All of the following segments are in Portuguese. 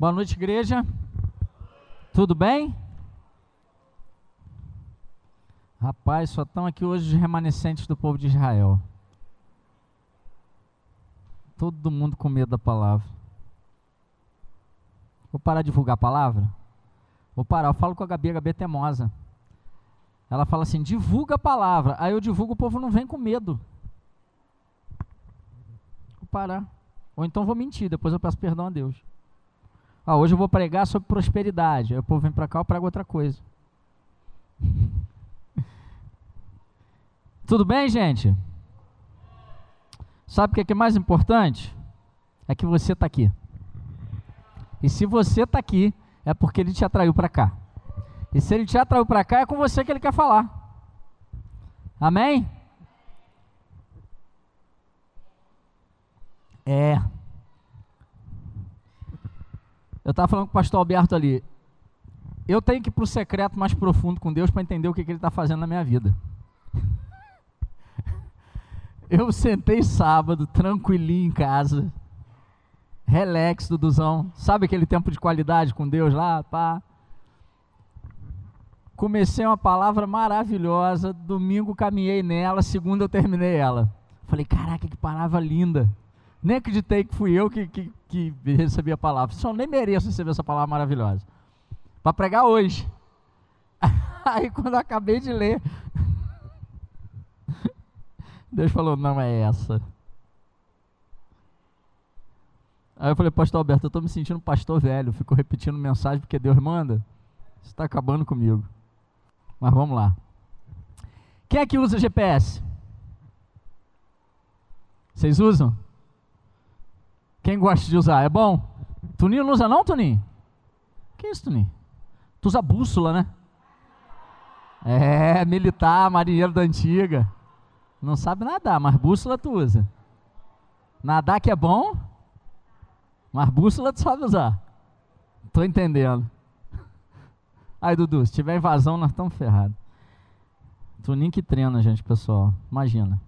Boa noite, igreja. Tudo bem? Rapaz, só estão aqui hoje os remanescentes do povo de Israel. Todo mundo com medo da palavra. Vou parar de divulgar a palavra? Vou parar. Eu falo com a Gabi, a Gabi é teimosa. Ela fala assim: divulga a palavra. Aí eu divulgo, o povo não vem com medo. Vou parar. Ou então vou mentir, depois eu peço perdão a Deus. Ah, hoje eu vou pregar sobre prosperidade. Aí o povo vem para cá, eu prego outra coisa. Tudo bem, gente? Sabe o que é, que é mais importante? É que você está aqui. E se você está aqui, é porque ele te atraiu para cá. E se ele te atraiu para cá, é com você que ele quer falar. Amém? É. Eu estava falando com o pastor Alberto ali. Eu tenho que ir para o secreto mais profundo com Deus para entender o que, que Ele está fazendo na minha vida. Eu sentei sábado, tranquilinho em casa, relax, Duduzão. Sabe aquele tempo de qualidade com Deus lá? Pá. Comecei uma palavra maravilhosa, domingo caminhei nela, segunda eu terminei ela. Falei, caraca, que palavra linda. Nem acreditei que fui eu que, que, que recebi a palavra. Só nem mereço receber essa palavra maravilhosa. Para pregar hoje. Aí quando eu acabei de ler, Deus falou, não é essa. Aí eu falei, pastor Alberto, eu estou me sentindo pastor velho, fico repetindo mensagem porque Deus manda. Você está acabando comigo. Mas vamos lá. Quem é que usa GPS? Vocês usam? Quem gosta de usar? É bom? Tuninho não usa não, Tuninho? Que isso, Tuninho? Tu usa bússola, né? É, militar, marinheiro da antiga. Não sabe nadar, mas bússola tu usa. Nadar que é bom, mas bússola tu sabe usar. Tô entendendo. Aí, Dudu, se tiver invasão, nós estamos ferrados. Tuninho que treina, gente, pessoal. Imagina.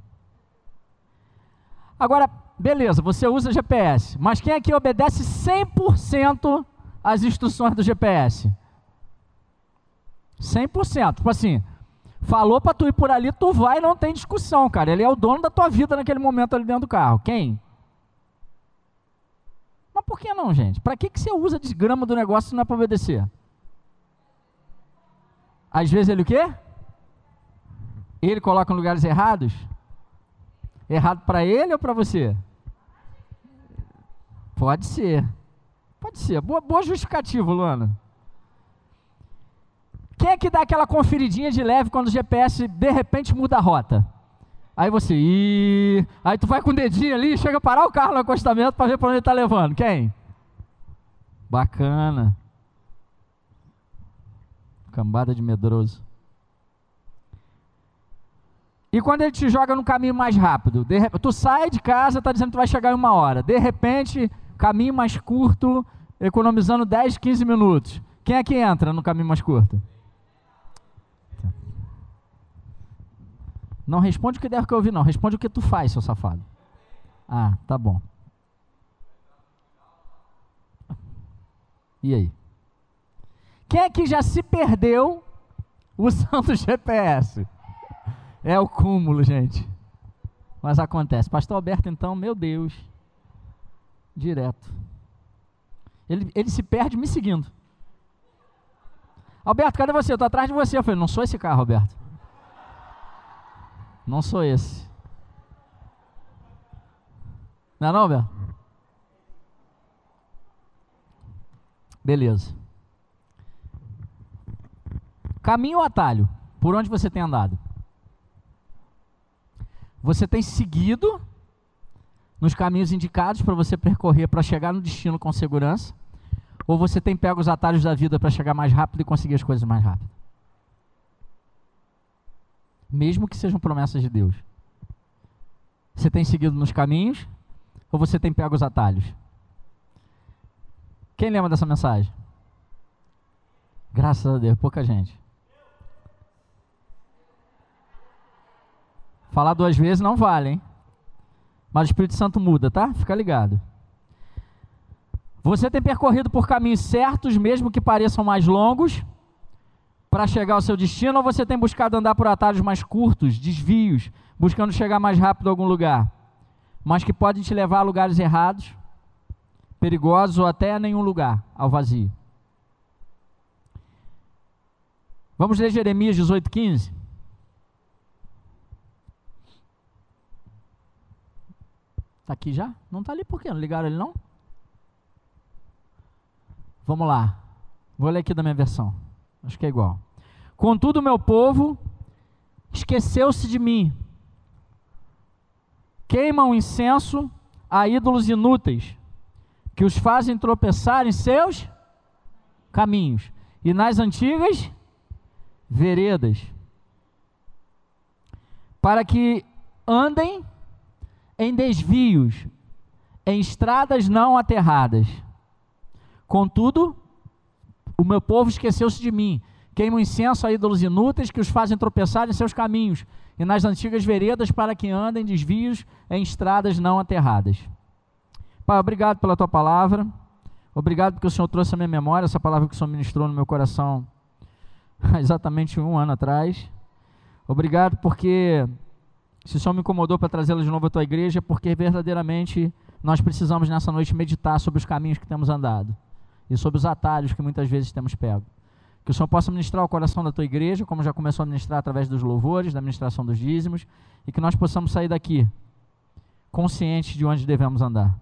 Agora, beleza, você usa GPS, mas quem aqui obedece 100% às instruções do GPS? 100%. Tipo assim, falou para tu ir por ali, tu vai, não tem discussão, cara. Ele é o dono da tua vida naquele momento ali dentro do carro. Quem? Mas por que não, gente? Para que, que você usa desgrama do negócio se não é para obedecer? Às vezes ele o quê? Ele coloca em lugares errados? Errado para ele ou para você? Pode ser. Pode ser. Boa, boa justificativa, Luana. Quem é que dá aquela conferidinha de leve quando o GPS de repente muda a rota? Aí você, ih, aí tu vai com o dedinho ali, chega a parar o carro no acostamento para ver para onde está levando. Quem? Bacana. Cambada de medroso. E quando ele te joga no caminho mais rápido, de, tu sai de casa, está dizendo que tu vai chegar em uma hora. De repente, caminho mais curto, economizando 10, 15 minutos. Quem é que entra no caminho mais curto? Não responde o que deve que eu ouvir, não. Responde o que tu faz, seu safado. Ah, tá bom. E aí? Quem é que já se perdeu usando o GPS? É o cúmulo, gente. Mas acontece. Pastor Alberto, então, meu Deus. Direto. Ele, ele se perde me seguindo. Alberto, cadê você? Eu estou atrás de você. Eu falei, não sou esse carro, Alberto. Não sou esse. Não é não, Alberto? Beleza. Caminho ou atalho? Por onde você tem andado? Você tem seguido nos caminhos indicados para você percorrer para chegar no destino com segurança? Ou você tem pego os atalhos da vida para chegar mais rápido e conseguir as coisas mais rápido? Mesmo que sejam promessas de Deus. Você tem seguido nos caminhos ou você tem pego os atalhos? Quem lembra dessa mensagem? Graças a Deus, pouca gente. Falar duas vezes não vale, hein? Mas o Espírito Santo muda, tá? Fica ligado. Você tem percorrido por caminhos certos, mesmo que pareçam mais longos, para chegar ao seu destino, ou você tem buscado andar por atalhos mais curtos, desvios, buscando chegar mais rápido a algum lugar, mas que podem te levar a lugares errados, perigosos ou até a nenhum lugar, ao vazio? Vamos ler Jeremias 18,15. Está aqui já? Não está ali por quê? Não ligaram ele não? Vamos lá. Vou ler aqui da minha versão. Acho que é igual. Contudo, meu povo esqueceu-se de mim. Queimam incenso a ídolos inúteis, que os fazem tropeçar em seus caminhos. E nas antigas veredas, para que andem em desvios, em estradas não aterradas. Contudo, o meu povo esqueceu-se de mim. Queimam incenso a ídolos inúteis que os fazem tropeçar em seus caminhos e nas antigas veredas para que andem desvios em estradas não aterradas. Pai, obrigado pela tua palavra. Obrigado porque o Senhor trouxe a minha memória, essa palavra que o Senhor ministrou no meu coração há exatamente um ano atrás. Obrigado porque se o Senhor me incomodou para trazê-la de novo à tua igreja, é porque verdadeiramente nós precisamos nessa noite meditar sobre os caminhos que temos andado e sobre os atalhos que muitas vezes temos pego. Que o Senhor possa ministrar o coração da tua igreja, como já começou a ministrar através dos louvores, da ministração dos dízimos, e que nós possamos sair daqui conscientes de onde devemos andar.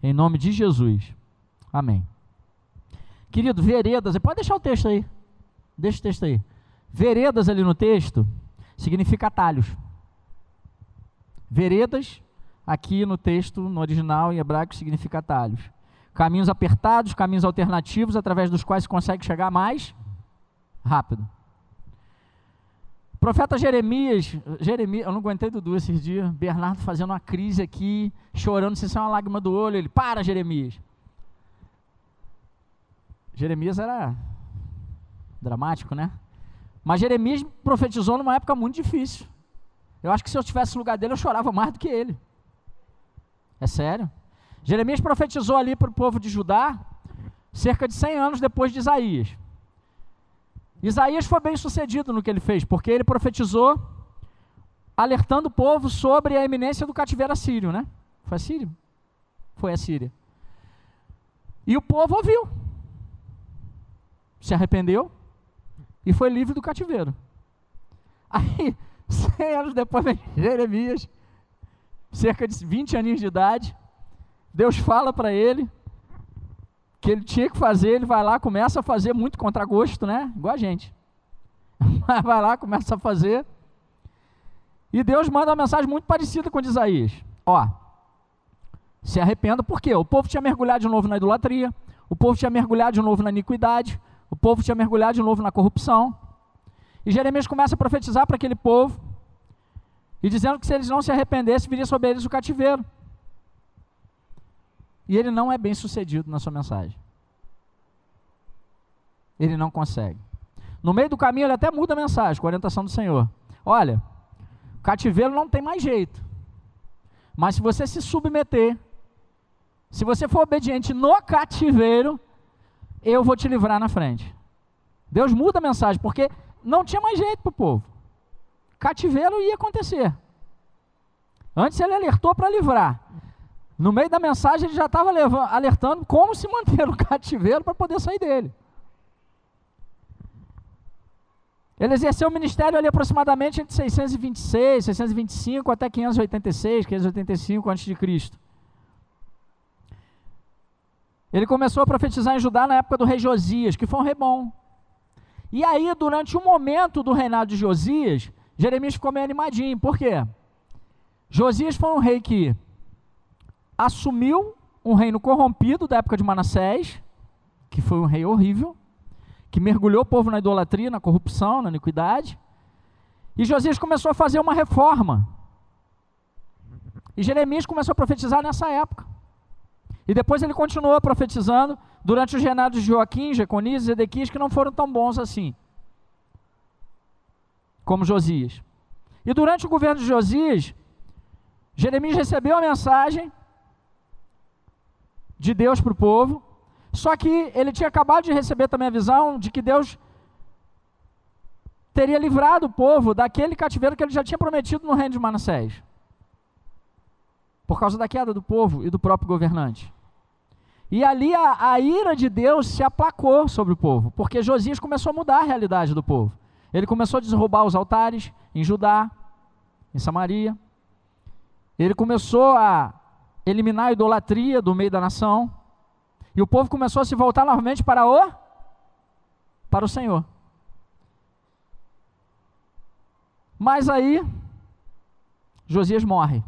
Em nome de Jesus. Amém. Querido, veredas, pode deixar o texto aí. Deixa o texto aí. Veredas ali no texto significa atalhos. Veredas, aqui no texto, no original em hebraico, significa atalhos. Caminhos apertados, caminhos alternativos, através dos quais se consegue chegar mais rápido. O profeta Jeremias, Jeremias, eu não aguentei Dudu esses dias, Bernardo fazendo uma crise aqui, chorando, se isso é uma lágrima do olho, ele, para Jeremias. Jeremias era dramático, né? Mas Jeremias profetizou numa época muito difícil. Eu acho que se eu tivesse no lugar dele, eu chorava mais do que ele. É sério. Jeremias profetizou ali para o povo de Judá cerca de 100 anos depois de Isaías. Isaías foi bem sucedido no que ele fez, porque ele profetizou alertando o povo sobre a iminência do cativeiro assírio, né? Foi assírio? Foi a Síria. E o povo ouviu, se arrependeu e foi livre do cativeiro. Aí, 100 anos depois vem Jeremias, cerca de 20 aninhos de idade, Deus fala para ele que ele tinha que fazer, ele vai lá, começa a fazer muito contra gosto, né? Igual a gente. vai lá, começa a fazer. E Deus manda uma mensagem muito parecida com a de Isaías. Ó, se arrependa, por quê? O povo tinha mergulhado de novo na idolatria, o povo tinha mergulhado de novo na iniquidade, o povo tinha mergulhado de novo na corrupção. E Jeremias começa a profetizar para aquele povo, e dizendo que se eles não se arrependessem, viria sobre eles o cativeiro. E ele não é bem sucedido na sua mensagem. Ele não consegue. No meio do caminho, ele até muda a mensagem, com a orientação do Senhor. Olha, cativeiro não tem mais jeito. Mas se você se submeter, se você for obediente no cativeiro, eu vou te livrar na frente. Deus muda a mensagem, porque não tinha mais jeito para o povo. Cativeiro ia acontecer. Antes ele alertou para livrar. No meio da mensagem ele já estava alertando como se manter no cativeiro para poder sair dele. Ele exerceu o ministério ali aproximadamente entre 626, 625 até 586, 585 a.C. Ele começou a profetizar em Judá na época do rei Josias, que foi um rei bom. E aí, durante um momento do reinado de Josias, Jeremias ficou meio animadinho. Por quê? Josias foi um rei que assumiu um reino corrompido da época de Manassés, que foi um rei horrível, que mergulhou o povo na idolatria, na corrupção, na iniquidade. E Josias começou a fazer uma reforma. E Jeremias começou a profetizar nessa época. E depois ele continuou profetizando durante os reinados de Joaquim, Jeconias e Zedequias, que não foram tão bons assim, como Josias. E durante o governo de Josias, Jeremias recebeu a mensagem de Deus para o povo, Só que ele tinha acabado de receber também a visão de que Deus teria livrado o povo daquele cativeiro que ele já tinha prometido no reino de Manassés. Por causa da queda do povo e do próprio governante. E ali a, a, ira de Deus se aplacou sobre o povo, porque Josias começou a mudar a realidade do povo. Ele começou a derrubar os altares em Judá, em Samaria. Ele começou a eliminar a idolatria do meio da nação. E o povo começou a se voltar novamente para o para o Senhor. Mas aí Josias morre.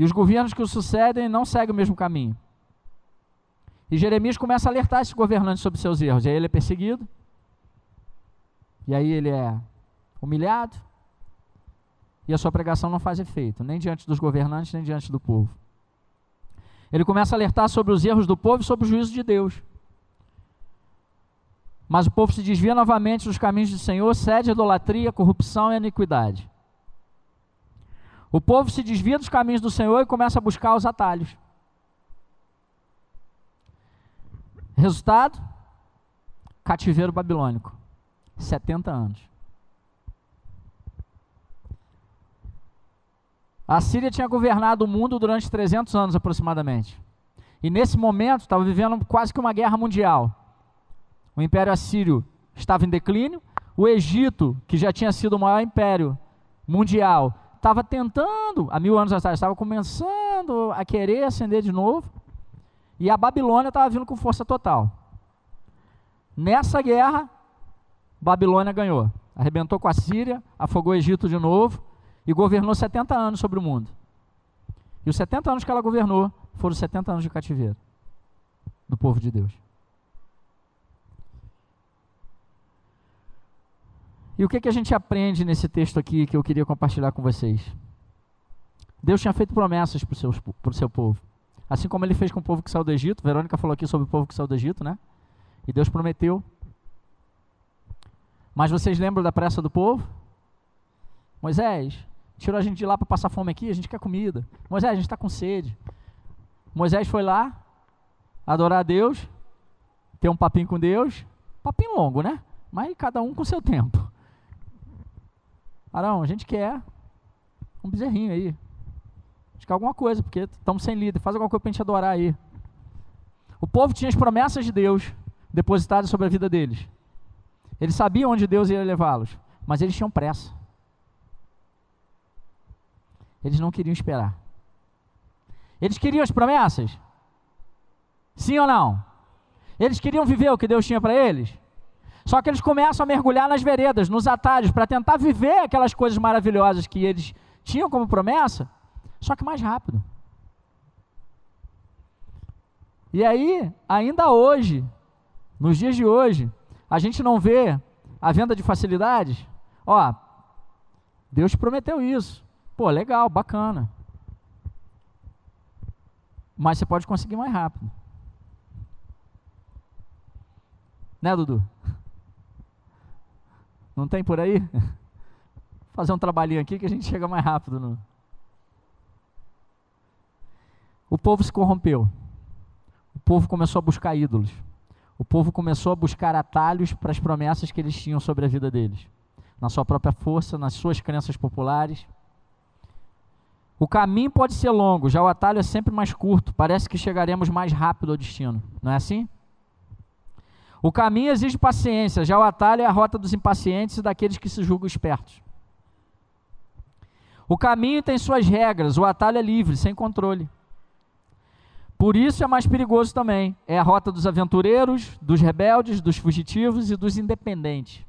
E os governos que o sucedem não seguem o mesmo caminho. E Jeremias começa a alertar esses governantes sobre seus erros. E aí ele é perseguido. E aí ele é humilhado. E a sua pregação não faz efeito, nem diante dos governantes, nem diante do povo. Ele começa a alertar sobre os erros do povo e sobre o juízo de Deus. Mas o povo se desvia novamente dos caminhos do Senhor, cede a idolatria, corrupção e iniquidade. O povo se desvia dos caminhos do Senhor e começa a buscar os atalhos. Resultado: cativeiro babilônico. 70 anos. A Síria tinha governado o mundo durante 300 anos aproximadamente. E nesse momento estava vivendo quase que uma guerra mundial. O Império Assírio estava em declínio, o Egito, que já tinha sido o maior império mundial, estava tentando, há mil anos atrás, estava começando a querer ascender de novo, e a Babilônia estava vindo com força total. Nessa guerra, Babilônia ganhou. Arrebentou com a Síria, afogou o Egito de novo e governou 70 anos sobre o mundo. E os 70 anos que ela governou foram 70 anos de cativeiro do povo de Deus. E o que, que a gente aprende nesse texto aqui que eu queria compartilhar com vocês? Deus tinha feito promessas para o seu povo. Assim como ele fez com o povo que saiu do Egito. Verônica falou aqui sobre o povo que saiu do Egito, né? E Deus prometeu. Mas vocês lembram da pressa do povo? Moisés, tirou a gente de lá para passar fome aqui, a gente quer comida. Moisés, a gente está com sede. Moisés foi lá, adorar a Deus, ter um papinho com Deus. Papinho longo, né? Mas cada um com seu tempo. Arão, a gente quer um bezerrinho aí. A gente quer alguma coisa, porque estamos sem líder. Faz alguma coisa para a gente adorar aí. O povo tinha as promessas de Deus depositadas sobre a vida deles. Eles sabiam onde Deus ia levá-los, mas eles tinham pressa. Eles não queriam esperar. Eles queriam as promessas? Sim ou não? Eles queriam viver o que Deus tinha para eles? Só que eles começam a mergulhar nas veredas, nos atalhos, para tentar viver aquelas coisas maravilhosas que eles tinham como promessa, só que mais rápido. E aí, ainda hoje, nos dias de hoje, a gente não vê a venda de facilidades. Ó, Deus te prometeu isso. Pô, legal, bacana. Mas você pode conseguir mais rápido. Né, Dudu? Não tem por aí? Fazer um trabalhinho aqui que a gente chega mais rápido. No... O povo se corrompeu. O povo começou a buscar ídolos. O povo começou a buscar atalhos para as promessas que eles tinham sobre a vida deles, na sua própria força, nas suas crenças populares. O caminho pode ser longo, já o atalho é sempre mais curto. Parece que chegaremos mais rápido ao destino. Não é assim? O caminho exige paciência, já o atalho é a rota dos impacientes e daqueles que se julgam espertos. O caminho tem suas regras, o atalho é livre, sem controle. Por isso é mais perigoso também. É a rota dos aventureiros, dos rebeldes, dos fugitivos e dos independentes.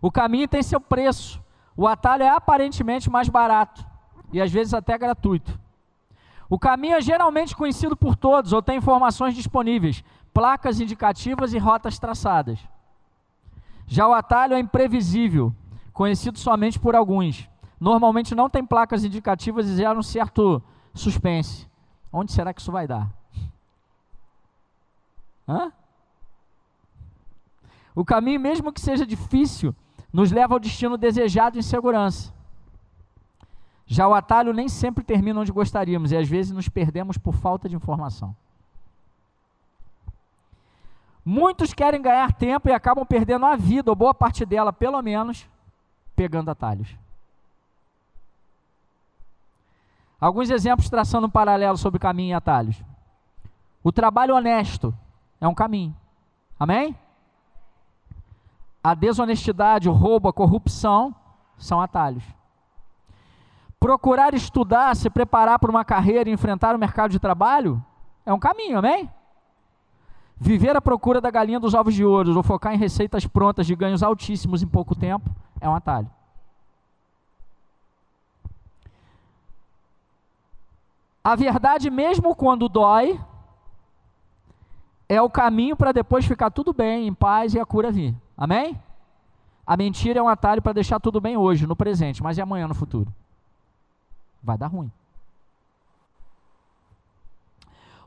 O caminho tem seu preço. O atalho é aparentemente mais barato e às vezes até gratuito. O caminho é geralmente conhecido por todos ou tem informações disponíveis, placas indicativas e rotas traçadas. Já o atalho é imprevisível, conhecido somente por alguns. Normalmente não tem placas indicativas e gera um certo suspense. Onde será que isso vai dar? Hã? O caminho, mesmo que seja difícil, nos leva ao destino desejado em segurança. Já o atalho nem sempre termina onde gostaríamos e às vezes nos perdemos por falta de informação. Muitos querem ganhar tempo e acabam perdendo a vida, ou boa parte dela, pelo menos, pegando atalhos. Alguns exemplos traçando um paralelo sobre caminho e atalhos. O trabalho honesto é um caminho. Amém? A desonestidade, o roubo, a corrupção são atalhos. Procurar estudar, se preparar para uma carreira e enfrentar o mercado de trabalho é um caminho, amém? Viver à procura da galinha dos ovos de ouro ou focar em receitas prontas de ganhos altíssimos em pouco tempo é um atalho. A verdade, mesmo quando dói, é o caminho para depois ficar tudo bem, em paz e a cura vir. Amém? A mentira é um atalho para deixar tudo bem hoje, no presente, mas e amanhã no futuro? Vai dar ruim.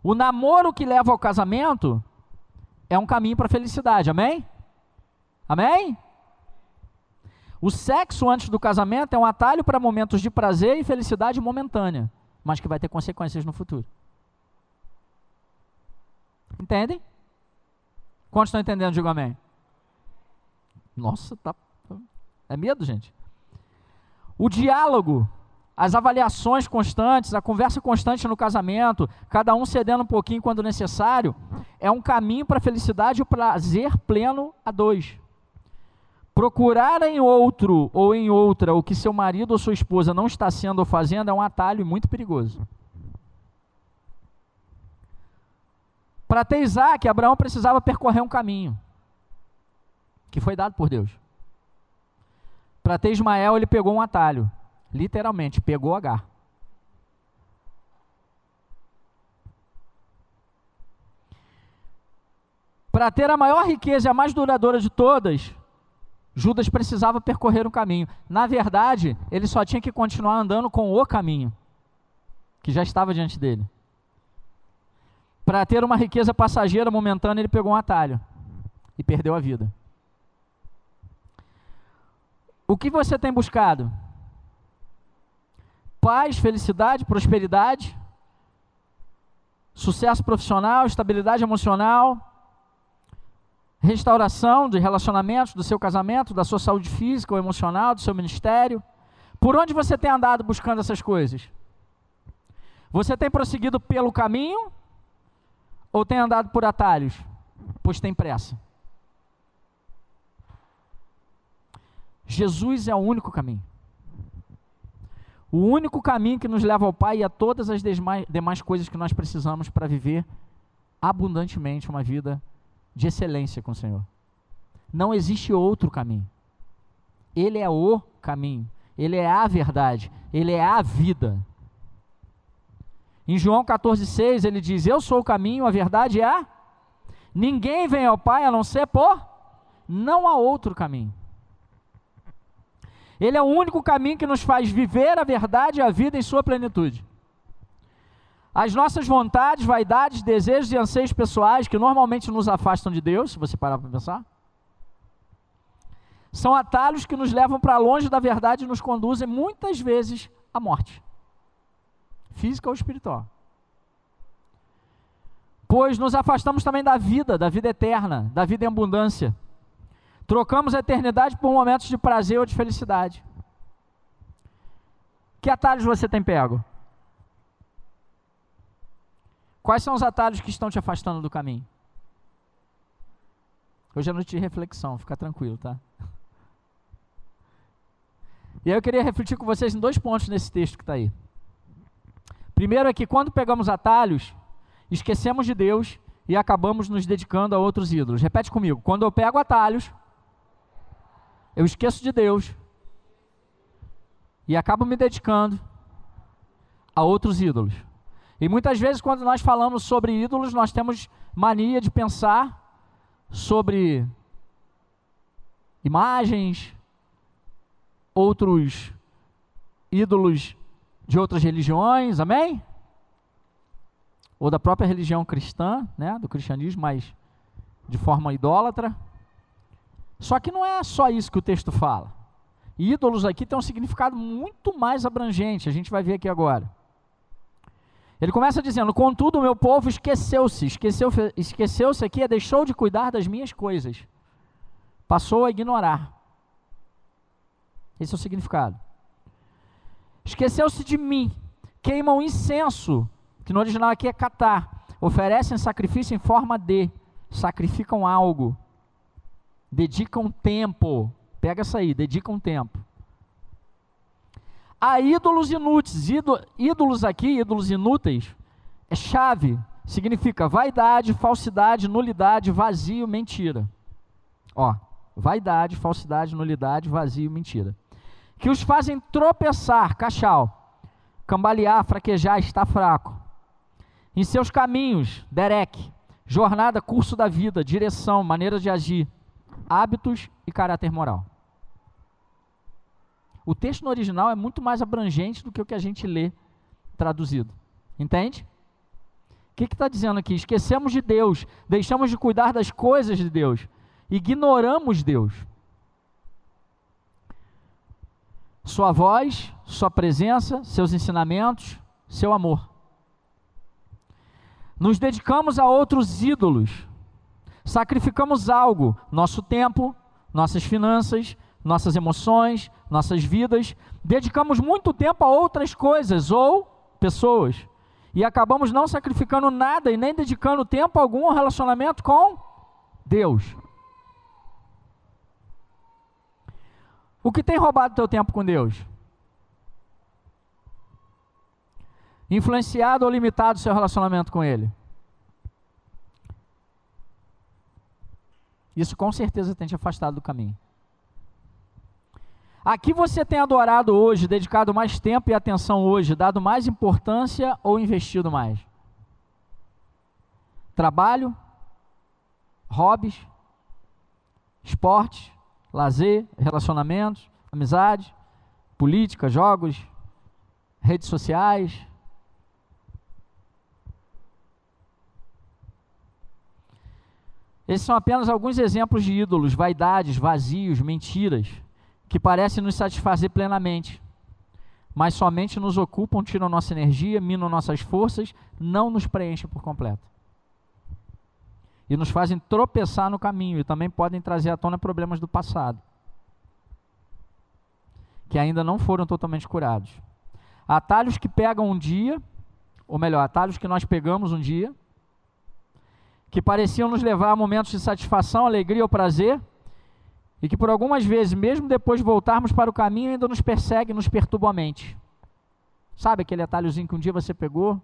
O namoro que leva ao casamento é um caminho para a felicidade, amém? Amém? O sexo antes do casamento é um atalho para momentos de prazer e felicidade momentânea, mas que vai ter consequências no futuro. Entendem? Quantos estão entendendo? Digo amém. Nossa, tá. É medo, gente. O diálogo, as avaliações constantes, a conversa constante no casamento, cada um cedendo um pouquinho quando necessário, é um caminho para a felicidade e o prazer pleno a dois. Procurar em outro ou em outra o que seu marido ou sua esposa não está sendo ou fazendo é um atalho muito perigoso. Para ter Isaac, Abraão precisava percorrer um caminho que foi dado por Deus. Para ter Ismael, ele pegou um atalho, literalmente, pegou H. Para ter a maior riqueza e a mais duradoura de todas, Judas precisava percorrer um caminho. Na verdade, ele só tinha que continuar andando com o caminho que já estava diante dele. Para ter uma riqueza passageira momentânea, ele pegou um atalho e perdeu a vida. O que você tem buscado? Paz, felicidade, prosperidade, sucesso profissional, estabilidade emocional, restauração de relacionamentos, do seu casamento, da sua saúde física ou emocional, do seu ministério. Por onde você tem andado buscando essas coisas? Você tem prosseguido pelo caminho ou tem andado por atalhos? Pois tem pressa. Jesus é o único caminho. O único caminho que nos leva ao Pai e a todas as demais coisas que nós precisamos para viver abundantemente uma vida de excelência com o Senhor. Não existe outro caminho. Ele é o caminho, ele é a verdade, ele é a vida. Em João 14,6 ele diz: Eu sou o caminho, a verdade é a. Ninguém vem ao Pai a não ser por. Não há outro caminho. Ele é o único caminho que nos faz viver a verdade e a vida em sua plenitude. As nossas vontades, vaidades, desejos e anseios pessoais, que normalmente nos afastam de Deus, se você parar para pensar, são atalhos que nos levam para longe da verdade e nos conduzem muitas vezes à morte, física ou espiritual. Pois nos afastamos também da vida, da vida eterna, da vida em abundância. Trocamos a eternidade por momentos de prazer ou de felicidade. Que atalhos você tem pego? Quais são os atalhos que estão te afastando do caminho? Hoje é noite de reflexão, fica tranquilo, tá? E aí eu queria refletir com vocês em dois pontos nesse texto que está aí. Primeiro é que quando pegamos atalhos, esquecemos de Deus e acabamos nos dedicando a outros ídolos. Repete comigo. Quando eu pego atalhos, eu esqueço de Deus e acabo me dedicando a outros ídolos. E muitas vezes, quando nós falamos sobre ídolos, nós temos mania de pensar sobre imagens, outros ídolos de outras religiões, amém? Ou da própria religião cristã, né, do cristianismo, mas de forma idólatra. Só que não é só isso que o texto fala. Ídolos aqui tem um significado muito mais abrangente, a gente vai ver aqui agora. Ele começa dizendo: Contudo, o meu povo esqueceu-se. Esqueceu-se esqueceu aqui é deixou de cuidar das minhas coisas. Passou a ignorar. Esse é o significado. Esqueceu-se de mim. Queimam incenso, que no original aqui é catar. Oferecem sacrifício em forma de. Sacrificam algo. Dedicam tempo. Pega essa aí, dedicam tempo a ídolos inúteis. Ídolos aqui, ídolos inúteis, é chave. Significa vaidade, falsidade, nulidade, vazio, mentira. Ó, vaidade, falsidade, nulidade, vazio, mentira. Que os fazem tropeçar, cachal, cambalear, fraquejar, estar fraco. Em seus caminhos, derek, jornada, curso da vida, direção, maneira de agir, hábitos e caráter moral. O texto no original é muito mais abrangente do que o que a gente lê traduzido. Entende? O que está dizendo aqui? Esquecemos de Deus, deixamos de cuidar das coisas de Deus, ignoramos Deus. Sua voz, sua presença, seus ensinamentos, seu amor. Nos dedicamos a outros ídolos, sacrificamos algo, nosso tempo, nossas finanças, nossas emoções, nossas vidas, dedicamos muito tempo a outras coisas ou pessoas e acabamos não sacrificando nada e nem dedicando tempo algum ao relacionamento com Deus. O que tem roubado teu tempo com Deus? Influenciado ou limitado seu relacionamento com Ele? Isso com certeza tem te afastado do caminho. Aqui você tem adorado hoje, dedicado mais tempo e atenção hoje, dado mais importância ou investido mais? Trabalho, hobbies, esporte, lazer, relacionamentos, amizade, política, jogos, redes sociais. Esses são apenas alguns exemplos de ídolos, vaidades, vazios, mentiras que parecem nos satisfazer plenamente, mas somente nos ocupam, tiram nossa energia, minam nossas forças, não nos preenchem por completo. E nos fazem tropeçar no caminho e também podem trazer à tona problemas do passado, que ainda não foram totalmente curados. Atalhos que pegam um dia, ou melhor, atalhos que nós pegamos um dia, que pareciam nos levar a momentos de satisfação, alegria ou prazer, e que por algumas vezes, mesmo depois de voltarmos para o caminho, ainda nos persegue, nos perturba a mente. Sabe aquele atalhozinho que um dia você pegou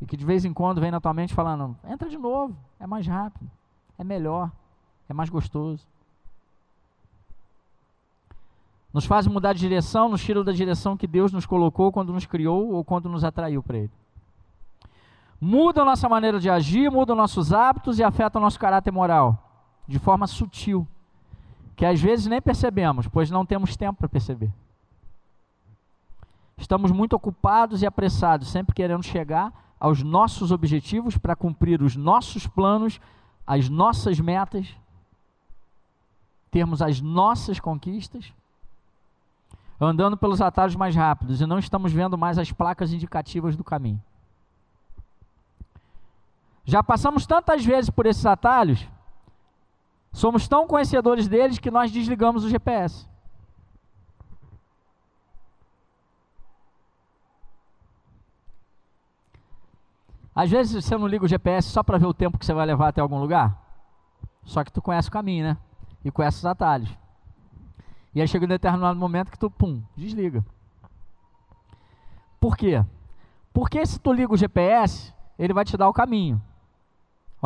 e que de vez em quando vem na tua mente falando: entra de novo, é mais rápido, é melhor, é mais gostoso. Nos faz mudar de direção, nos tira da direção que Deus nos colocou quando nos criou ou quando nos atraiu para Ele. Muda a nossa maneira de agir, muda nossos hábitos e afeta o nosso caráter moral, de forma sutil que às vezes nem percebemos, pois não temos tempo para perceber. Estamos muito ocupados e apressados, sempre querendo chegar aos nossos objetivos para cumprir os nossos planos, as nossas metas, termos as nossas conquistas, andando pelos atalhos mais rápidos e não estamos vendo mais as placas indicativas do caminho. Já passamos tantas vezes por esses atalhos Somos tão conhecedores deles que nós desligamos o GPS. Às vezes você não liga o GPS só para ver o tempo que você vai levar até algum lugar. Só que tu conhece o caminho, né? E conhece os atalhos. E aí chega um determinado momento que tu, pum, desliga. Por quê? Porque se tu liga o GPS, ele vai te dar o caminho.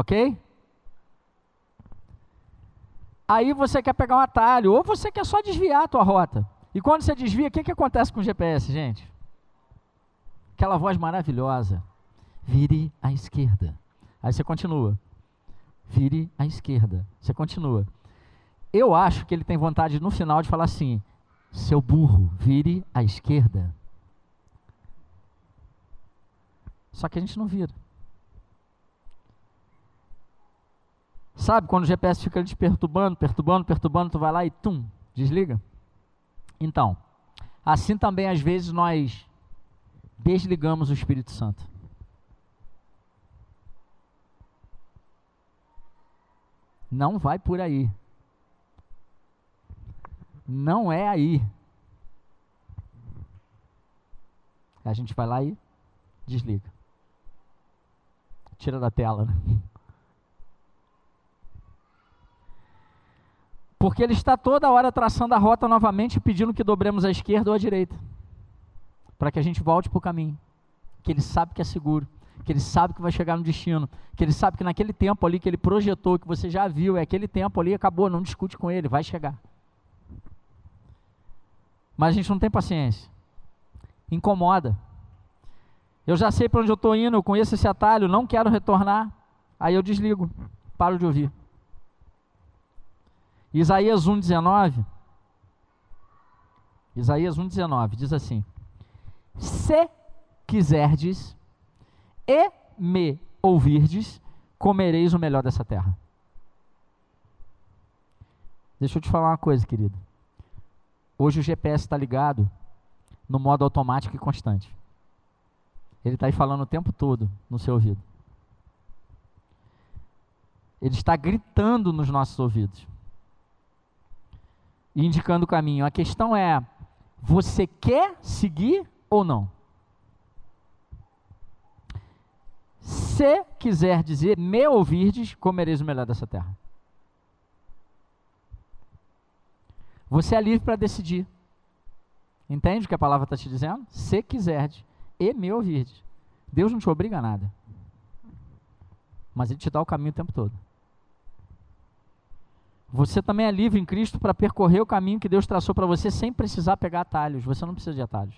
Ok? Aí você quer pegar um atalho, ou você quer só desviar a tua rota. E quando você desvia, o que, que acontece com o GPS, gente? Aquela voz maravilhosa. Vire à esquerda. Aí você continua. Vire à esquerda. Você continua. Eu acho que ele tem vontade no final de falar assim: seu burro, vire à esquerda. Só que a gente não vira. Sabe quando o GPS fica te perturbando, perturbando, perturbando, tu vai lá e tum, desliga? Então, assim também às vezes nós desligamos o Espírito Santo. Não vai por aí. Não é aí. A gente vai lá e desliga. Tira da tela, né? Porque ele está toda hora traçando a rota novamente e pedindo que dobremos à esquerda ou à direita. Para que a gente volte para o caminho. Que ele sabe que é seguro. Que ele sabe que vai chegar no destino. Que ele sabe que naquele tempo ali que ele projetou, que você já viu, é aquele tempo ali, acabou, não discute com ele, vai chegar. Mas a gente não tem paciência. Incomoda. Eu já sei para onde eu estou indo, eu conheço esse atalho, não quero retornar. Aí eu desligo, paro de ouvir. Isaías 1,19. Isaías 1,19 diz assim: Se quiserdes e me ouvirdes, comereis o melhor dessa terra. Deixa eu te falar uma coisa, querido. Hoje o GPS está ligado no modo automático e constante. Ele está aí falando o tempo todo no seu ouvido. Ele está gritando nos nossos ouvidos e indicando o caminho. A questão é: você quer seguir ou não? Se quiser dizer, me ouvirdes, comereis o melhor dessa terra. Você é livre para decidir. Entende o que a palavra está te dizendo? Se quiserdes e me ouvirdes. Deus não te obriga a nada. Mas Ele te dá o caminho o tempo todo. Você também é livre em Cristo para percorrer o caminho que Deus traçou para você sem precisar pegar atalhos. Você não precisa de atalhos.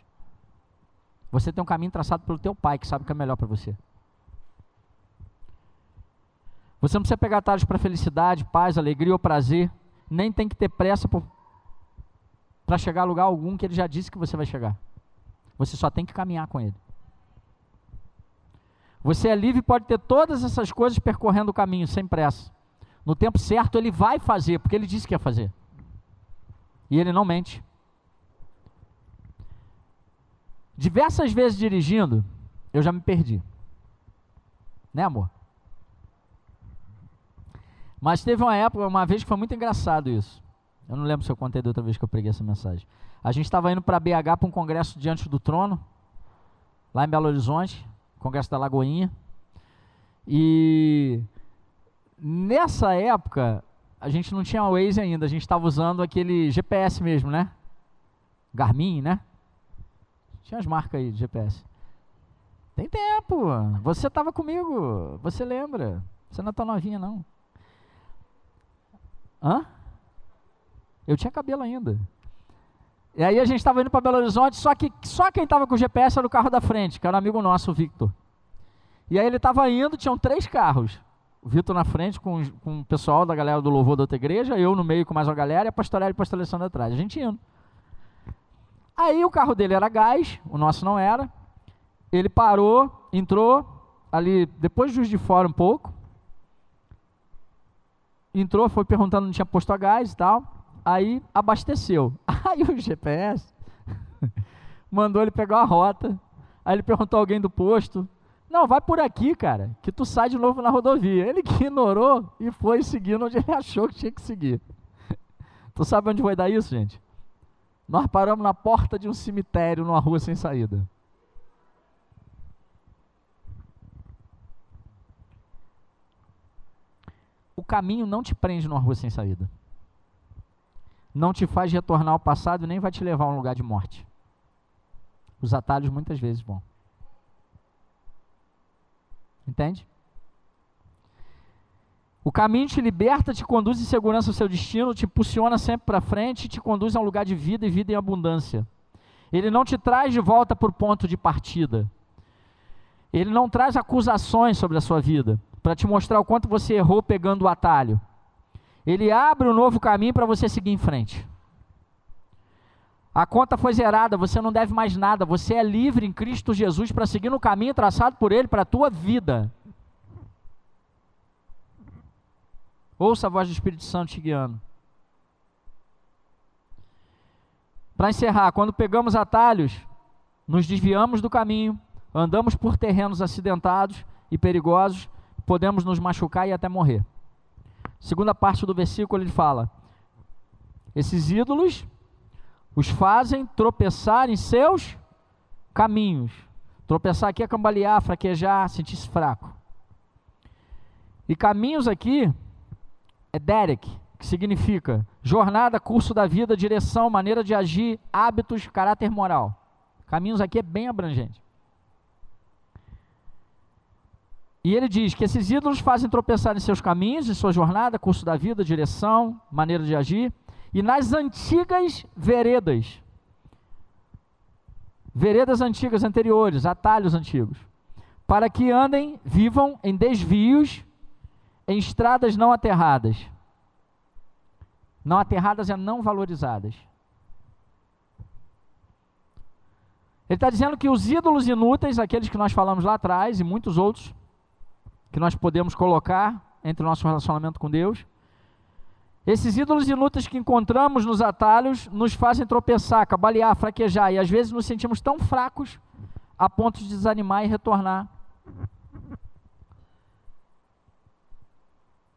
Você tem um caminho traçado pelo teu pai que sabe o que é melhor para você. Você não precisa pegar atalhos para felicidade, paz, alegria ou prazer. Nem tem que ter pressa para chegar a lugar algum que ele já disse que você vai chegar. Você só tem que caminhar com ele. Você é livre e pode ter todas essas coisas percorrendo o caminho sem pressa. No tempo certo ele vai fazer, porque ele disse que ia fazer. E ele não mente. Diversas vezes dirigindo, eu já me perdi. Né, amor? Mas teve uma época, uma vez que foi muito engraçado isso. Eu não lembro se eu contei da outra vez que eu preguei essa mensagem. A gente estava indo para BH para um congresso diante do trono, lá em Belo Horizonte, congresso da Lagoinha. E Nessa época, a gente não tinha Waze ainda, a gente estava usando aquele GPS mesmo, né? Garmin, né? Tinha as marcas aí de GPS. Tem tempo. Você estava comigo. Você lembra. Você não é tão novinha, não. Hã? Eu tinha cabelo ainda. E aí a gente estava indo para Belo Horizonte, só que só quem estava com o GPS era o carro da frente, que era um amigo nosso, o Victor. E aí ele estava indo, tinham três carros Vitor na frente com, com o pessoal da galera do louvor da outra igreja, eu no meio com mais uma galera e a pastoral e a pastor atrás. A gente indo. Aí o carro dele era gás, o nosso não era. Ele parou, entrou ali, depois de de fora um pouco. Entrou, foi perguntando não tinha posto a gás e tal. Aí abasteceu. Aí o GPS mandou ele pegar a rota. Aí ele perguntou a alguém do posto. Não, vai por aqui, cara, que tu sai de novo na rodovia. Ele ignorou e foi seguindo onde ele achou que tinha que seguir. Tu sabe onde vai dar isso, gente? Nós paramos na porta de um cemitério numa rua sem saída. O caminho não te prende numa rua sem saída. Não te faz retornar ao passado nem vai te levar a um lugar de morte. Os atalhos muitas vezes vão. Entende? O caminho te liberta, te conduz em segurança ao seu destino, te impulsiona sempre para frente, te conduz a um lugar de vida e vida em abundância. Ele não te traz de volta para o ponto de partida. Ele não traz acusações sobre a sua vida, para te mostrar o quanto você errou pegando o atalho. Ele abre um novo caminho para você seguir em frente. A conta foi zerada, você não deve mais nada, você é livre em Cristo Jesus para seguir no caminho traçado por Ele para a tua vida. Ouça a voz do Espírito Santo te guiando. Para encerrar, quando pegamos atalhos, nos desviamos do caminho, andamos por terrenos acidentados e perigosos, podemos nos machucar e até morrer. Segunda parte do versículo ele fala: esses ídolos os fazem tropeçar em seus caminhos. Tropeçar aqui é cambalear, fraquejar, sentir-se fraco. E caminhos aqui é Derek, que significa jornada, curso da vida, direção, maneira de agir, hábitos, caráter moral. Caminhos aqui é bem abrangente. E ele diz que esses ídolos fazem tropeçar em seus caminhos, em sua jornada, curso da vida, direção, maneira de agir, e nas antigas veredas. Veredas antigas, anteriores, atalhos antigos. Para que andem, vivam em desvios, em estradas não aterradas. Não aterradas é não valorizadas. Ele está dizendo que os ídolos inúteis, aqueles que nós falamos lá atrás, e muitos outros, que nós podemos colocar entre o nosso relacionamento com Deus. Esses ídolos inúteis que encontramos nos atalhos nos fazem tropeçar, cabalear, fraquejar e às vezes nos sentimos tão fracos a ponto de desanimar e retornar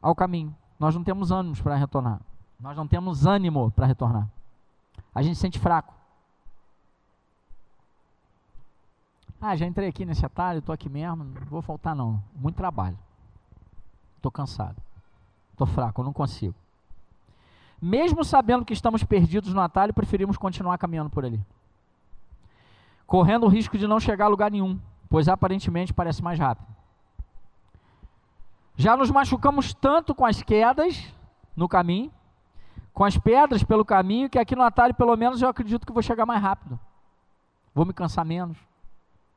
ao caminho. Nós não temos ânimos para retornar. Nós não temos ânimo para retornar. A gente se sente fraco. Ah, já entrei aqui nesse atalho, estou aqui mesmo, não vou faltar não. Muito trabalho. Estou cansado. Estou fraco, não consigo. Mesmo sabendo que estamos perdidos no atalho, preferimos continuar caminhando por ali. Correndo o risco de não chegar a lugar nenhum, pois aparentemente parece mais rápido. Já nos machucamos tanto com as quedas no caminho, com as pedras pelo caminho, que aqui no atalho, pelo menos, eu acredito que vou chegar mais rápido. Vou me cansar menos.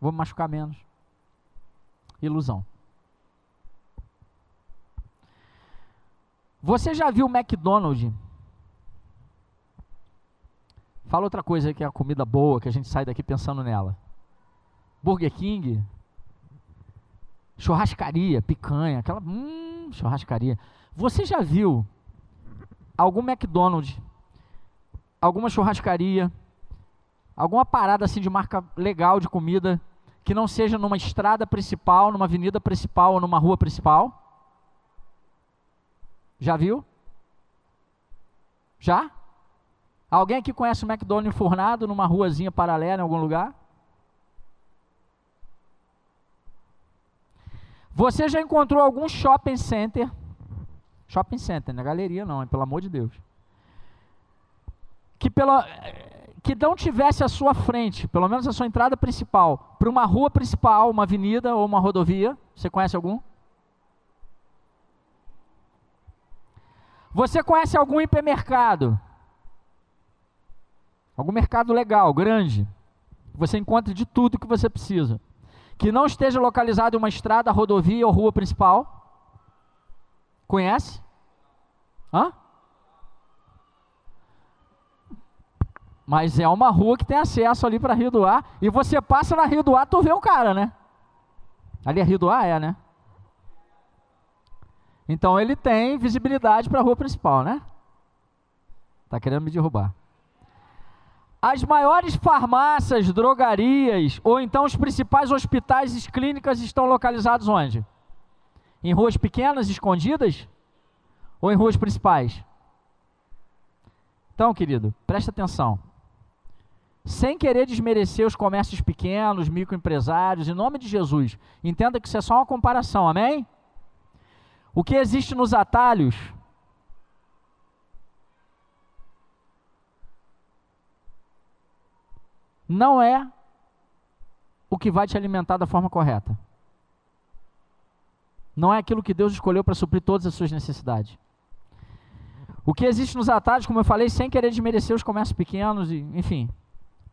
Vou me machucar menos. Ilusão. Você já viu o McDonald's? Fala outra coisa que é a comida boa, que a gente sai daqui pensando nela. Burger King, churrascaria, picanha, aquela hum, churrascaria. Você já viu algum McDonald's, alguma churrascaria, alguma parada assim de marca legal de comida que não seja numa estrada principal, numa avenida principal ou numa rua principal? Já viu? Já? Alguém aqui conhece o McDonald's enfurnado numa ruazinha paralela em algum lugar? Você já encontrou algum shopping center? Shopping center, na galeria não, pelo amor de Deus. Que pela que não tivesse à sua frente, pelo menos a sua entrada principal, para uma rua principal, uma avenida ou uma rodovia. Você conhece algum? Você conhece algum hipermercado? Algum mercado legal, grande? Você encontra de tudo que você precisa. Que não esteja localizado em uma estrada, rodovia ou rua principal. Conhece? Hã? Mas é uma rua que tem acesso ali para Rio do Ar. E você passa na Rio do Ar, tu vê o cara, né? Ali é Rio do Ar? É, né? Então ele tem visibilidade para a rua principal, né? Tá querendo me derrubar. As maiores farmácias, drogarias ou então os principais hospitais e clínicas estão localizados onde? Em ruas pequenas, escondidas? Ou em ruas principais? Então, querido, presta atenção sem querer desmerecer os comércios pequenos, microempresários, em nome de Jesus. Entenda que isso é só uma comparação, amém? O que existe nos atalhos não é o que vai te alimentar da forma correta. Não é aquilo que Deus escolheu para suprir todas as suas necessidades. O que existe nos atalhos, como eu falei, sem querer desmerecer os comércios pequenos, e, enfim,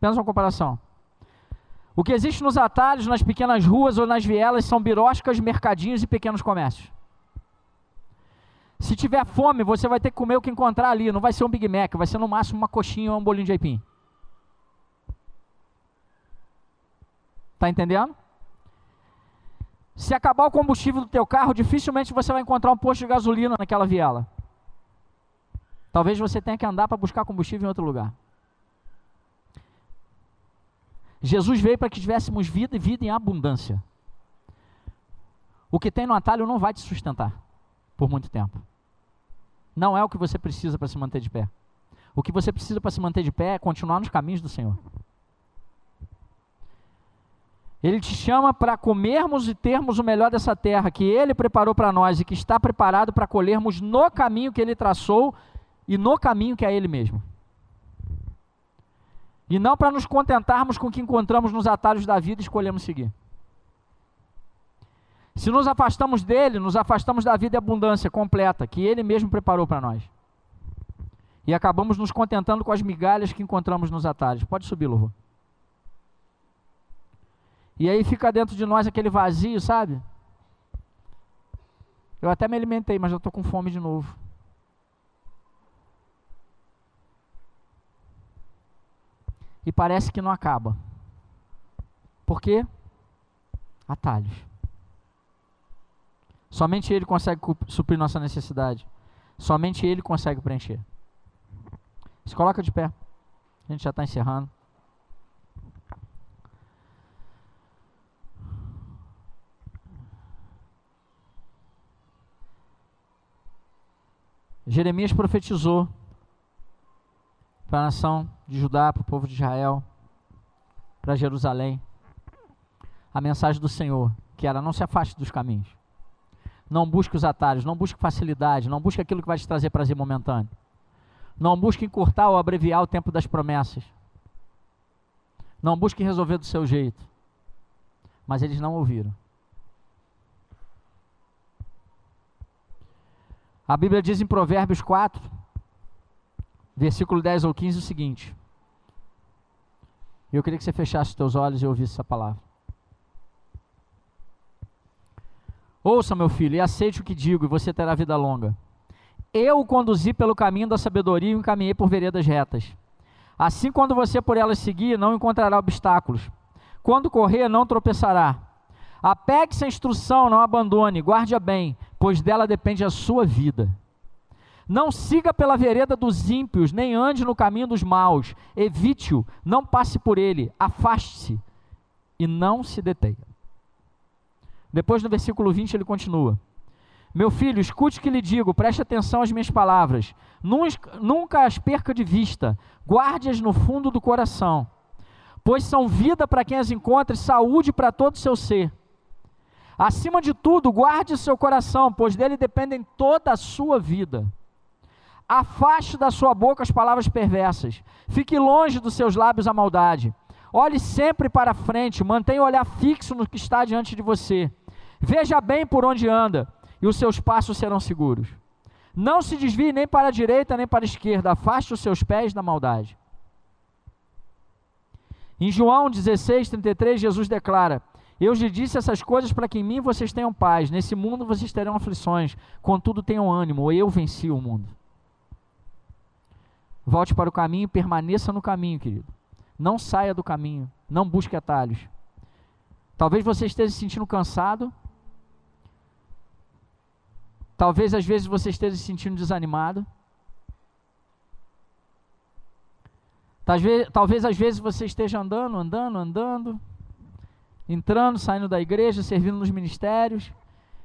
Apenas uma comparação. O que existe nos atalhos, nas pequenas ruas ou nas vielas são biroscas, mercadinhos e pequenos comércios. Se tiver fome, você vai ter que comer o que encontrar ali. Não vai ser um Big Mac, vai ser no máximo uma coxinha ou um bolinho de aipim. Está entendendo? Se acabar o combustível do teu carro, dificilmente você vai encontrar um posto de gasolina naquela viela. Talvez você tenha que andar para buscar combustível em outro lugar. Jesus veio para que tivéssemos vida e vida em abundância. O que tem no atalho não vai te sustentar por muito tempo. Não é o que você precisa para se manter de pé. O que você precisa para se manter de pé é continuar nos caminhos do Senhor. Ele te chama para comermos e termos o melhor dessa terra que Ele preparou para nós e que está preparado para colhermos no caminho que Ele traçou e no caminho que é Ele mesmo. E não para nos contentarmos com o que encontramos nos atalhos da vida e escolhemos seguir. Se nos afastamos dele, nos afastamos da vida e abundância completa que ele mesmo preparou para nós. E acabamos nos contentando com as migalhas que encontramos nos atalhos. Pode subir, louvor. E aí fica dentro de nós aquele vazio, sabe? Eu até me alimentei, mas eu estou com fome de novo. E parece que não acaba. Por quê? Atalhos. Somente Ele consegue suprir nossa necessidade. Somente Ele consegue preencher. Se coloca de pé. A gente já está encerrando. Jeremias profetizou para a nação de Judá, para o povo de Israel, para Jerusalém, a mensagem do Senhor, que era: não se afaste dos caminhos. Não busque os atalhos, não busque facilidade, não busque aquilo que vai te trazer prazer momentâneo. Não busque encurtar ou abreviar o tempo das promessas. Não busque resolver do seu jeito. Mas eles não ouviram. A Bíblia diz em Provérbios 4, versículo 10 ou 15 o seguinte. Eu queria que você fechasse os teus olhos e ouvisse essa palavra. Ouça, meu filho, e aceite o que digo, e você terá vida longa. Eu o conduzi pelo caminho da sabedoria e o encaminhei por veredas retas. Assim, quando você por elas seguir, não encontrará obstáculos. Quando correr, não tropeçará. Apegue-se à instrução, não abandone, guarde-a bem, pois dela depende a sua vida. Não siga pela vereda dos ímpios, nem ande no caminho dos maus. Evite-o, não passe por ele, afaste-se e não se detenha. Depois no versículo 20 ele continua: Meu filho, escute o que lhe digo, preste atenção às minhas palavras. Nunca as perca de vista, guarde-as no fundo do coração, pois são vida para quem as encontra e saúde para todo o seu ser. Acima de tudo, guarde seu coração, pois dele dependem toda a sua vida. Afaste da sua boca as palavras perversas, fique longe dos seus lábios a maldade. Olhe sempre para frente, mantenha o olhar fixo no que está diante de você. Veja bem por onde anda, e os seus passos serão seguros. Não se desvie nem para a direita nem para a esquerda, afaste os seus pés da maldade. Em João 16, 33, Jesus declara: Eu lhe disse essas coisas para que em mim vocês tenham paz. Nesse mundo vocês terão aflições, contudo tenham ânimo, eu venci o mundo. Volte para o caminho, permaneça no caminho, querido. Não saia do caminho, não busque atalhos. Talvez você esteja se sentindo cansado, Talvez às vezes você esteja se sentindo desanimado. Talvez, talvez às vezes você esteja andando, andando, andando, entrando, saindo da igreja, servindo nos ministérios,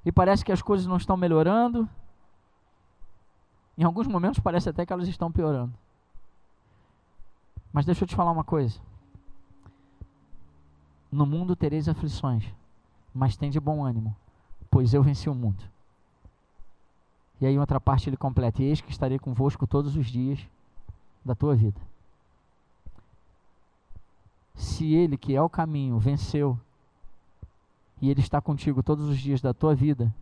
e parece que as coisas não estão melhorando. Em alguns momentos parece até que elas estão piorando. Mas deixa eu te falar uma coisa. No mundo tereis aflições, mas tem de bom ânimo, pois eu venci o mundo. E aí, outra parte, ele completa: Eis que estarei convosco todos os dias da tua vida. Se ele, que é o caminho, venceu, e ele está contigo todos os dias da tua vida,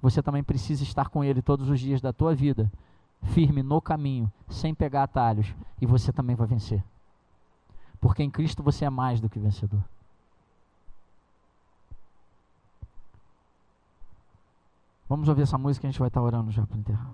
você também precisa estar com ele todos os dias da tua vida, firme no caminho, sem pegar atalhos, e você também vai vencer. Porque em Cristo você é mais do que vencedor. Vamos ouvir essa música e a gente vai estar orando já para enterrar.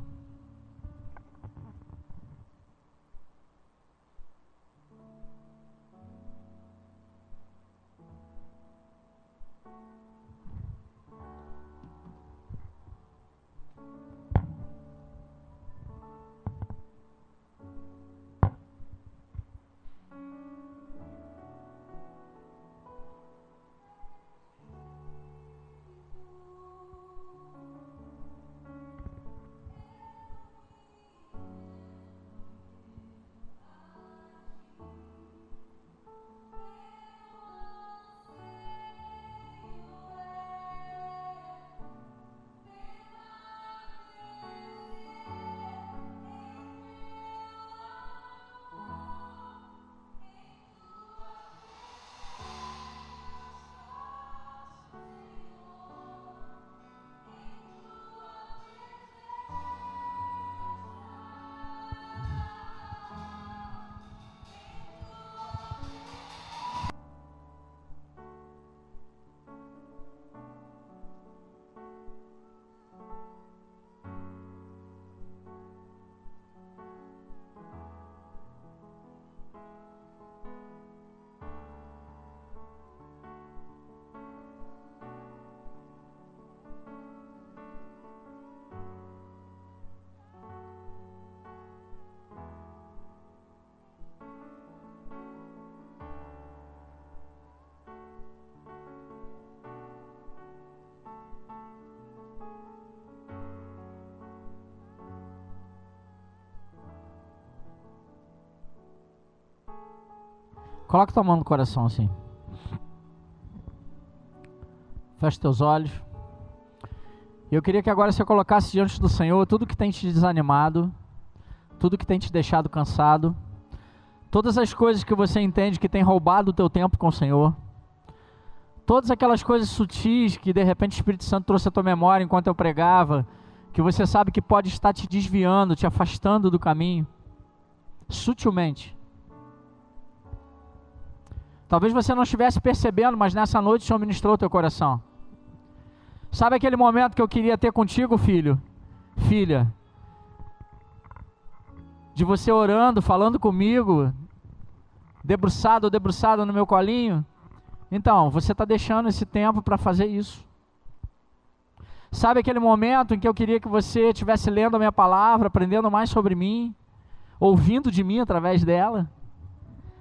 Coloca tua mão no coração assim. Feche teus olhos. Eu queria que agora você colocasse diante do Senhor tudo que tem te desanimado, tudo que tem te deixado cansado, todas as coisas que você entende que tem roubado o teu tempo com o Senhor, todas aquelas coisas sutis que de repente o Espírito Santo trouxe à tua memória enquanto eu pregava, que você sabe que pode estar te desviando, te afastando do caminho, sutilmente. Talvez você não estivesse percebendo, mas nessa noite o Senhor ministrou teu coração. Sabe aquele momento que eu queria ter contigo, filho? Filha? De você orando, falando comigo, debruçado ou debruçado no meu colinho? Então, você está deixando esse tempo para fazer isso. Sabe aquele momento em que eu queria que você estivesse lendo a minha palavra, aprendendo mais sobre mim, ouvindo de mim através dela?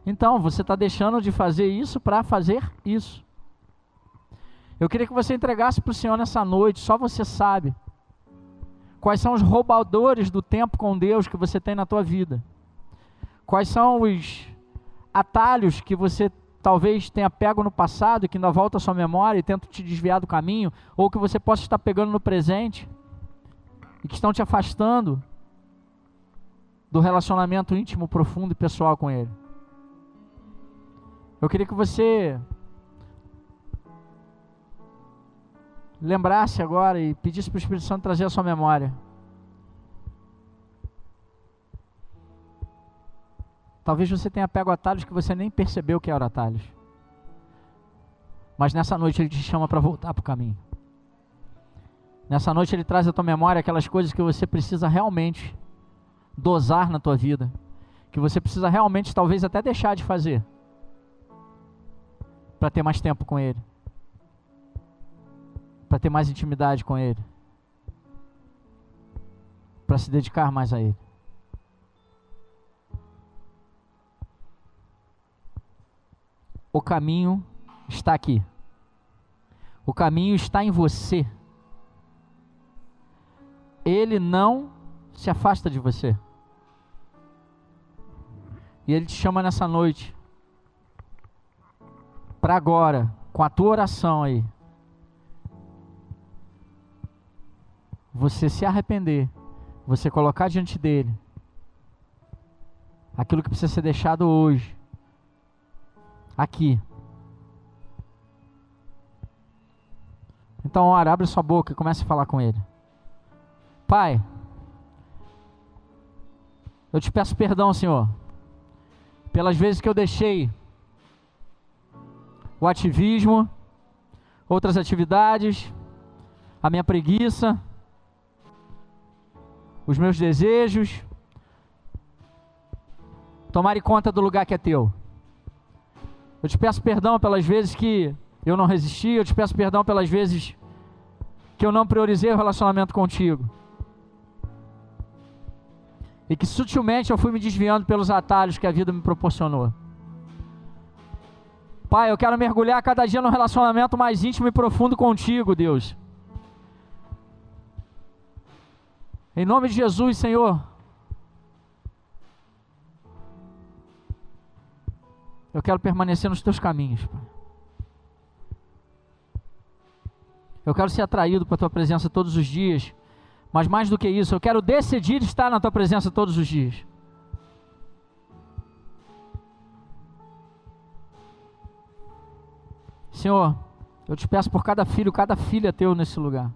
Então, você está deixando de fazer isso para fazer isso. Eu queria que você entregasse para o Senhor nessa noite, só você sabe. Quais são os roubadores do tempo com Deus que você tem na tua vida? Quais são os atalhos que você talvez tenha pego no passado que ainda volta à sua memória e tenta te desviar do caminho, ou que você possa estar pegando no presente e que estão te afastando do relacionamento íntimo, profundo e pessoal com Ele? Eu queria que você lembrasse agora e pedisse para o Espírito Santo trazer a sua memória. Talvez você tenha pego atalhos que você nem percebeu que eram atalhos. Mas nessa noite ele te chama para voltar para o caminho. Nessa noite ele traz à tua memória aquelas coisas que você precisa realmente dosar na tua vida, que você precisa realmente talvez até deixar de fazer para ter mais tempo com ele para ter mais intimidade com Ele, para se dedicar mais a Ele. O caminho está aqui. O caminho está em você. Ele não se afasta de você. E Ele te chama nessa noite para agora, com a tua oração aí, você se arrepender, você colocar diante dele aquilo que precisa ser deixado hoje, aqui. Então, ora, abre sua boca e comece a falar com ele. Pai, eu te peço perdão, Senhor, pelas vezes que eu deixei o ativismo, outras atividades, a minha preguiça, os meus desejos, tomarem conta do lugar que é teu. Eu te peço perdão pelas vezes que eu não resisti, eu te peço perdão pelas vezes que eu não priorizei o relacionamento contigo. E que sutilmente eu fui me desviando pelos atalhos que a vida me proporcionou. Pai, eu quero mergulhar cada dia num relacionamento mais íntimo e profundo contigo, Deus. Em nome de Jesus, Senhor. Eu quero permanecer nos teus caminhos, Pai. Eu quero ser atraído para a tua presença todos os dias. Mas mais do que isso, eu quero decidir estar na tua presença todos os dias. Senhor, eu te peço por cada filho, cada filha teu nesse lugar.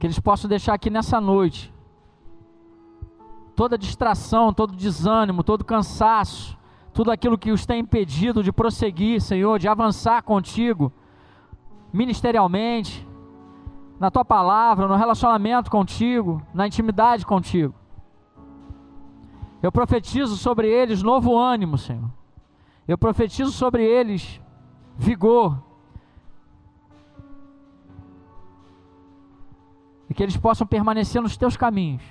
que eles possam deixar aqui nessa noite toda distração, todo desânimo, todo cansaço, tudo aquilo que os tem impedido de prosseguir, Senhor, de avançar contigo, ministerialmente, na tua palavra, no relacionamento contigo, na intimidade contigo. Eu profetizo sobre eles novo ânimo, Senhor. Eu profetizo sobre eles vigor, e que eles possam permanecer nos teus caminhos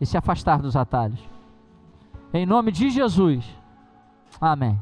e se afastar dos atalhos. Em nome de Jesus. Amém.